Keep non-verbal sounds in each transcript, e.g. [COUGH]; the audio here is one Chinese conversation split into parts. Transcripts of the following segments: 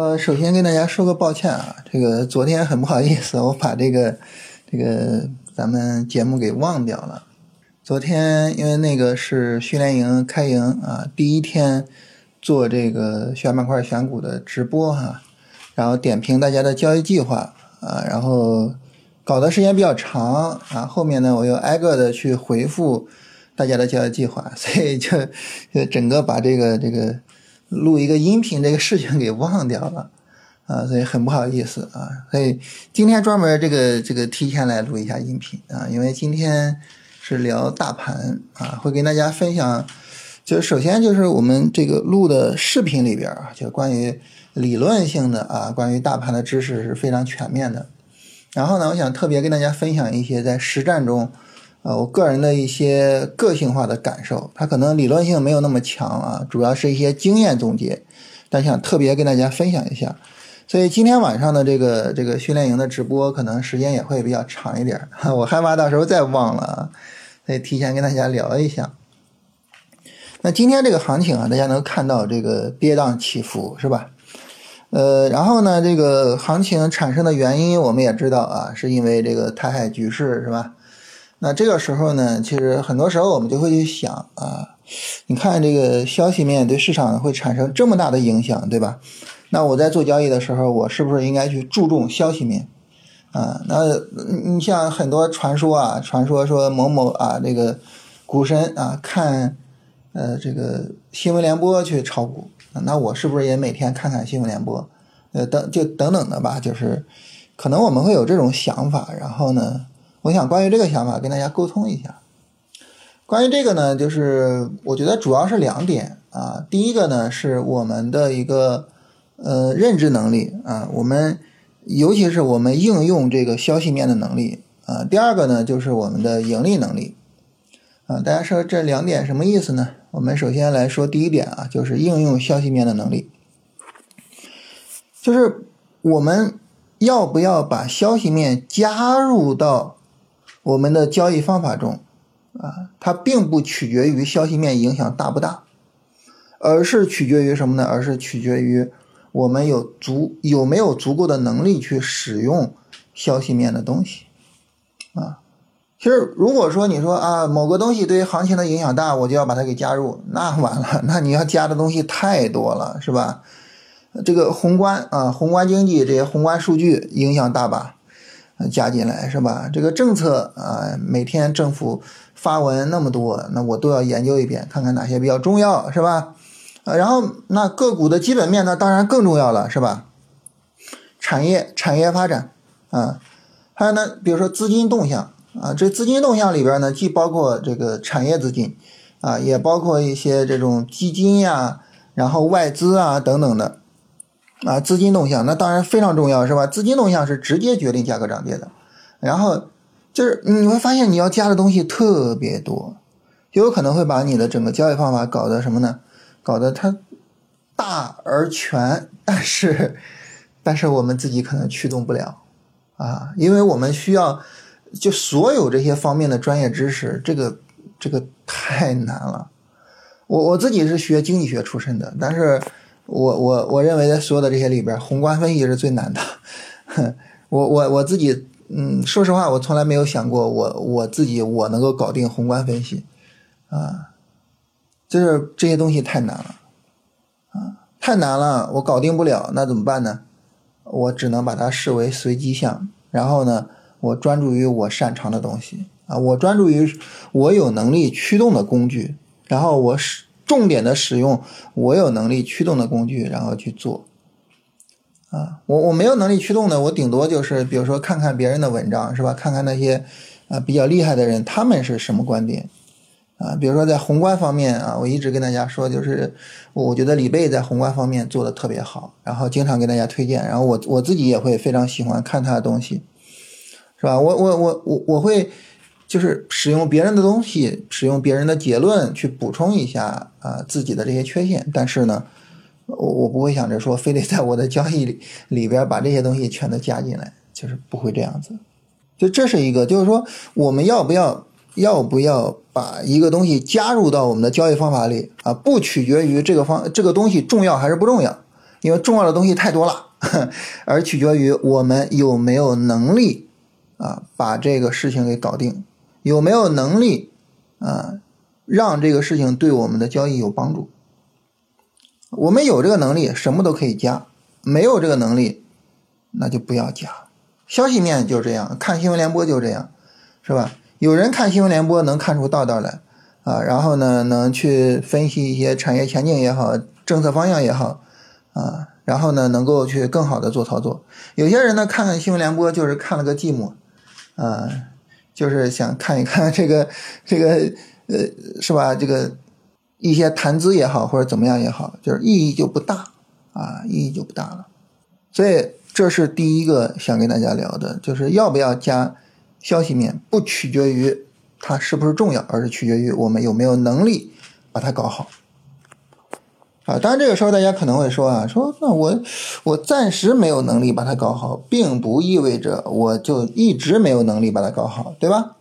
呃，首先跟大家说个抱歉啊，这个昨天很不好意思，[LAUGHS] 我把这个这个咱们节目给忘掉了。昨天因为那个是训练营开营啊，第一天做这个选板块选股的直播哈，然后点评大家的交易计划啊，然后搞的时间比较长啊，后面呢我又挨个的去回复大家的交易计划，所以就就整个把这个这个。录一个音频这个事情给忘掉了 [LAUGHS] 啊，所以很不好意思啊。所以今天专门这个这个提前来录一下音频啊，因为今天是聊大盘啊，会跟大家分享。就是首先就是我们这个录的视频里边啊，就关于理论性的啊，关于大盘的知识是非常全面的。然后呢，我想特别跟大家分享一些在实战中。呃，我个人的一些个性化的感受，它可能理论性没有那么强啊，主要是一些经验总结，但想特别跟大家分享一下。所以今天晚上的这个这个训练营的直播，可能时间也会比较长一点，[LAUGHS] 我害怕到时候再忘了啊，所以提前跟大家聊一下。那今天这个行情啊，大家能看到这个跌宕起伏是吧？呃，然后呢，这个行情产生的原因我们也知道啊，是因为这个台海局势是吧？那这个时候呢，其实很多时候我们就会去想啊，你看这个消息面对市场会产生这么大的影响，对吧？那我在做交易的时候，我是不是应该去注重消息面啊？那你像很多传说啊，传说说某某啊，这个股神啊，看呃这个新闻联播去炒股，那我是不是也每天看看新闻联播？呃，等就等等的吧，就是可能我们会有这种想法，然后呢？我想关于这个想法跟大家沟通一下。关于这个呢，就是我觉得主要是两点啊。第一个呢，是我们的一个呃认知能力啊，我们尤其是我们应用这个消息面的能力啊。第二个呢，就是我们的盈利能力啊。大家说这两点什么意思呢？我们首先来说第一点啊，就是应用消息面的能力，就是我们要不要把消息面加入到。我们的交易方法中，啊，它并不取决于消息面影响大不大，而是取决于什么呢？而是取决于我们有足有没有足够的能力去使用消息面的东西，啊，其实如果说你说啊某个东西对于行情的影响大，我就要把它给加入，那完了，那你要加的东西太多了，是吧？这个宏观啊，宏观经济这些宏观数据影响大吧？加进来是吧？这个政策啊，每天政府发文那么多，那我都要研究一遍，看看哪些比较重要，是吧？呃，然后那个股的基本面呢，当然更重要了，是吧？产业产业发展啊，还有呢，比如说资金动向啊，这资金动向里边呢，既包括这个产业资金啊，也包括一些这种基金呀，然后外资啊等等的。啊，资金动向那当然非常重要，是吧？资金动向是直接决定价格涨跌的。然后就是你会发现，你要加的东西特别多，就有可能会把你的整个交易方法搞得什么呢？搞得它大而全，但是但是我们自己可能驱动不了啊，因为我们需要就所有这些方面的专业知识，这个这个太难了。我我自己是学经济学出身的，但是。我我我认为在所有的这些里边，宏观分析是最难的。[LAUGHS] 我我我自己，嗯，说实话，我从来没有想过我我自己我能够搞定宏观分析，啊，就是这些东西太难了，啊，太难了，我搞定不了，那怎么办呢？我只能把它视为随机项，然后呢，我专注于我擅长的东西，啊，我专注于我有能力驱动的工具，然后我使。重点的使用我有能力驱动的工具，然后去做。啊，我我没有能力驱动的，我顶多就是比如说看看别人的文章，是吧？看看那些啊比较厉害的人，他们是什么观点？啊，比如说在宏观方面啊，我一直跟大家说，就是我觉得李贝在宏观方面做的特别好，然后经常给大家推荐，然后我我自己也会非常喜欢看他的东西，是吧？我我我我我会。就是使用别人的东西，使用别人的结论去补充一下啊自己的这些缺陷，但是呢，我我不会想着说非得在我的交易里里边把这些东西全都加进来，就是不会这样子。就这是一个，就是说我们要不要要不要把一个东西加入到我们的交易方法里啊？不取决于这个方这个东西重要还是不重要，因为重要的东西太多了，[LAUGHS] 而取决于我们有没有能力啊把这个事情给搞定，有没有能力啊让这个事情对我们的交易有帮助。我们有这个能力，什么都可以加；没有这个能力，那就不要加。消息面就这样，看新闻联播就这样，是吧？有人看新闻联播能看出道道来啊，然后呢，能去分析一些产业前景也好，政策方向也好啊，然后呢，能够去更好的做操作。有些人呢，看看新闻联播就是看了个寂寞，啊，就是想看一看这个这个呃，是吧？这个。一些谈资也好，或者怎么样也好，就是意义就不大啊，意义就不大了。所以这是第一个想跟大家聊的，就是要不要加消息面，不取决于它是不是重要，而是取决于我们有没有能力把它搞好。啊，当然这个时候大家可能会说啊，说那我我暂时没有能力把它搞好，并不意味着我就一直没有能力把它搞好，对吧？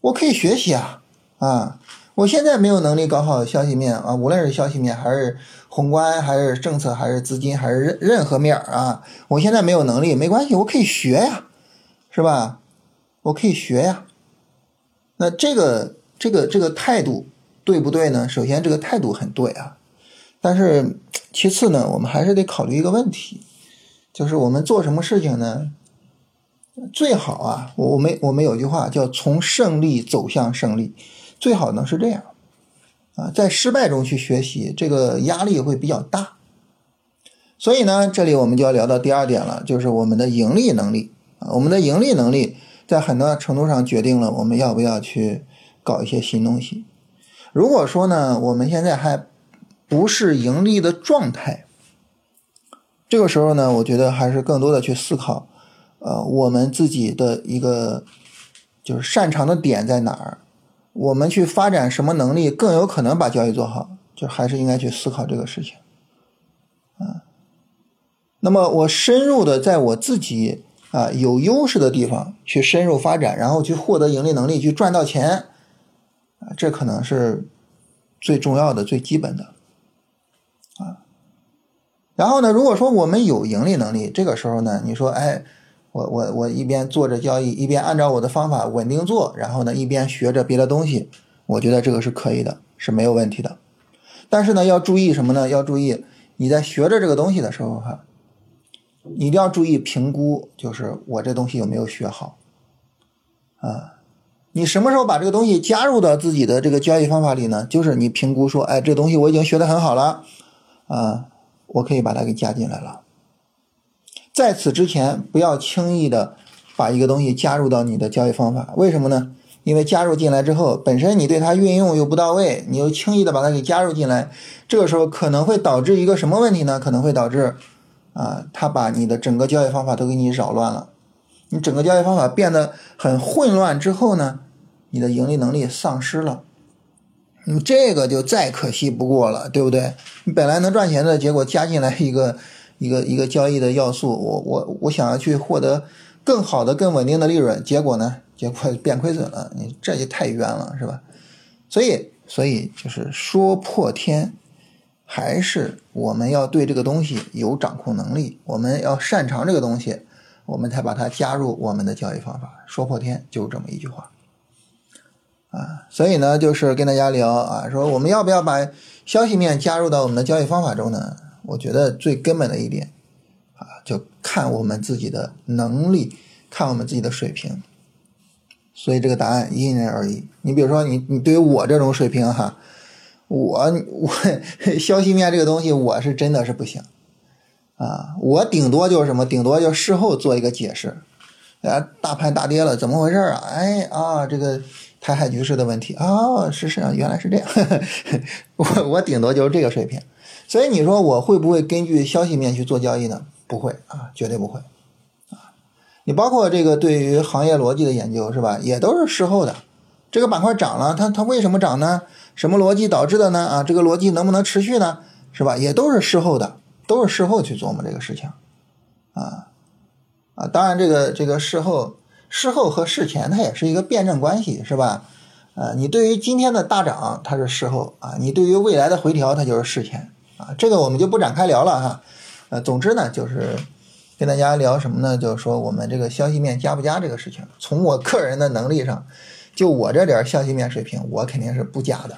我可以学习啊，啊。我现在没有能力搞好消息面啊，无论是消息面还是宏观，还是政策，还是资金，还是任任何面啊，我现在没有能力，没关系，我可以学呀，是吧？我可以学呀。那这个这个这个态度对不对呢？首先，这个态度很对啊，但是其次呢，我们还是得考虑一个问题，就是我们做什么事情呢？最好啊，我我们我们有句话叫从胜利走向胜利。最好呢是这样，啊，在失败中去学习，这个压力会比较大。所以呢，这里我们就要聊到第二点了，就是我们的盈利能力啊，我们的盈利能力在很多程度上决定了我们要不要去搞一些新东西。如果说呢，我们现在还不是盈利的状态，这个时候呢，我觉得还是更多的去思考，呃，我们自己的一个就是擅长的点在哪儿。我们去发展什么能力更有可能把交易做好，就还是应该去思考这个事情，啊，那么我深入的在我自己啊有优势的地方去深入发展，然后去获得盈利能力，去赚到钱，啊，这可能是最重要的、最基本的，然后呢，如果说我们有盈利能力，这个时候呢，你说，哎。我我我一边做着交易，一边按照我的方法稳定做，然后呢一边学着别的东西，我觉得这个是可以的，是没有问题的。但是呢，要注意什么呢？要注意你在学着这个东西的时候，哈，你一定要注意评估，就是我这东西有没有学好啊？你什么时候把这个东西加入到自己的这个交易方法里呢？就是你评估说，哎，这东西我已经学得很好了啊，我可以把它给加进来了。在此之前，不要轻易的把一个东西加入到你的交易方法。为什么呢？因为加入进来之后，本身你对它运用又不到位，你又轻易的把它给加入进来，这个时候可能会导致一个什么问题呢？可能会导致啊，他把你的整个交易方法都给你扰乱了。你整个交易方法变得很混乱之后呢，你的盈利能力丧失了，你这个就再可惜不过了，对不对？你本来能赚钱的结果加进来一个。一个一个交易的要素，我我我想要去获得更好的、更稳定的利润，结果呢？结果变亏损了，你这就太冤了，是吧？所以，所以就是说破天，还是我们要对这个东西有掌控能力，我们要擅长这个东西，我们才把它加入我们的交易方法。说破天就这么一句话啊。所以呢，就是跟大家聊啊，说我们要不要把消息面加入到我们的交易方法中呢？我觉得最根本的一点，啊，就看我们自己的能力，看我们自己的水平。所以这个答案因人而异。你比如说，你你对于我这种水平哈，我我 [LAUGHS] 消息面这个东西，我是真的是不行啊。我顶多就是什么，顶多就事后做一个解释。啊，大盘大跌了，怎么回事啊？哎啊，这个台海局势的问题啊，是是啊，原来是这样。[LAUGHS] 我我顶多就是这个水平。所以你说我会不会根据消息面去做交易呢？不会啊，绝对不会啊！你包括这个对于行业逻辑的研究是吧？也都是事后的。这个板块涨了，它它为什么涨呢？什么逻辑导致的呢？啊，这个逻辑能不能持续呢？是吧？也都是事后的，都是事后去琢磨这个事情啊啊！当然，这个这个事后事后和事前它也是一个辩证关系，是吧？呃，你对于今天的大涨它是事后啊，你对于未来的回调它就是事前。啊，这个我们就不展开聊了哈。呃，总之呢，就是跟大家聊什么呢？就是说我们这个消息面加不加这个事情，从我个人的能力上，就我这点消息面水平，我肯定是不加的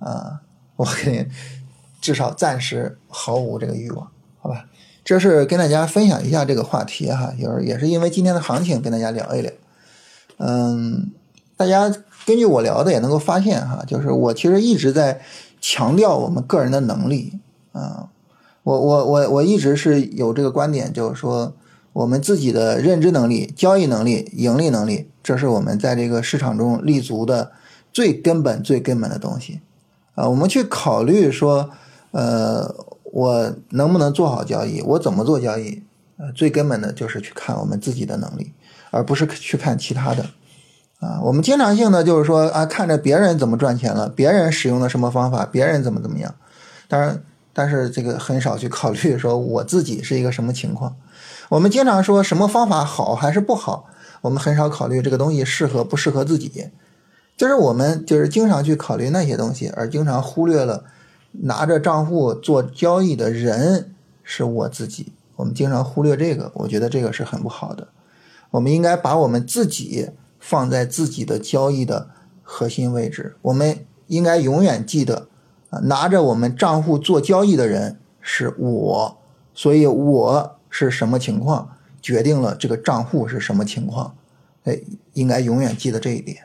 啊，我肯定至少暂时毫无这个欲望，好吧？这是跟大家分享一下这个话题哈，也是也是因为今天的行情跟大家聊一聊。嗯，大家根据我聊的也能够发现哈，就是我其实一直在强调我们个人的能力啊。我我我我一直是有这个观点，就是说我们自己的认知能力、交易能力、盈利能力，这是我们在这个市场中立足的最根本、最根本的东西啊。我们去考虑说，呃，我能不能做好交易？我怎么做交易？呃，最根本的就是去看我们自己的能力，而不是去看其他的啊。我们经常性的就是说啊，看着别人怎么赚钱了，别人使用的什么方法，别人怎么怎么样，当然。但是这个很少去考虑说 [LAUGHS] 我自己是一个什么情况。我们经常说什么方法好还是不好，我们很少考虑这个东西适合不适合自己。就是我们就是经常去考虑那些东西，而经常忽略了拿着账户做交易的人是我自己。我们经常忽略这个，我觉得这个是很不好的。我们应该把我们自己放在自己的交易的核心位置。我们应该永远记得。拿着我们账户做交易的人是我，所以我是什么情况，决定了这个账户是什么情况。哎，应该永远记得这一点。